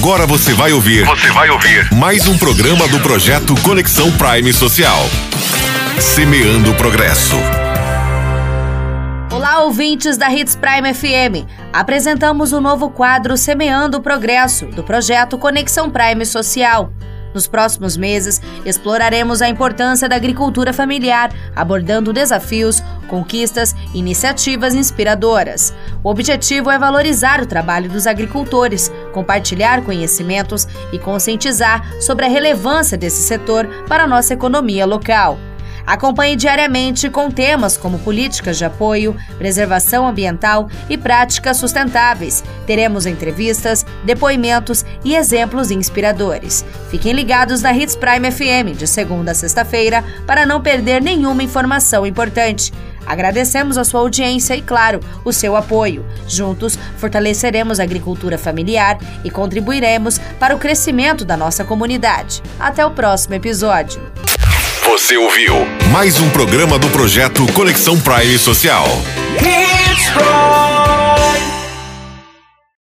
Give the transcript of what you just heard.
Agora você vai ouvir. Você vai ouvir. Mais um programa do projeto Conexão Prime Social. Semeando o Progresso. Olá, ouvintes da Hits Prime FM. Apresentamos o novo quadro Semeando o Progresso, do projeto Conexão Prime Social. Nos próximos meses, exploraremos a importância da agricultura familiar, abordando desafios, conquistas e iniciativas inspiradoras. O objetivo é valorizar o trabalho dos agricultores, compartilhar conhecimentos e conscientizar sobre a relevância desse setor para a nossa economia local. Acompanhe diariamente com temas como políticas de apoio, preservação ambiental e práticas sustentáveis. Teremos entrevistas, depoimentos e exemplos inspiradores. Fiquem ligados na Hits Prime FM de segunda a sexta-feira para não perder nenhuma informação importante. Agradecemos a sua audiência e, claro, o seu apoio. Juntos, fortaleceremos a agricultura familiar e contribuiremos para o crescimento da nossa comunidade. Até o próximo episódio. Você ouviu mais um programa do projeto Conexão Prime Social.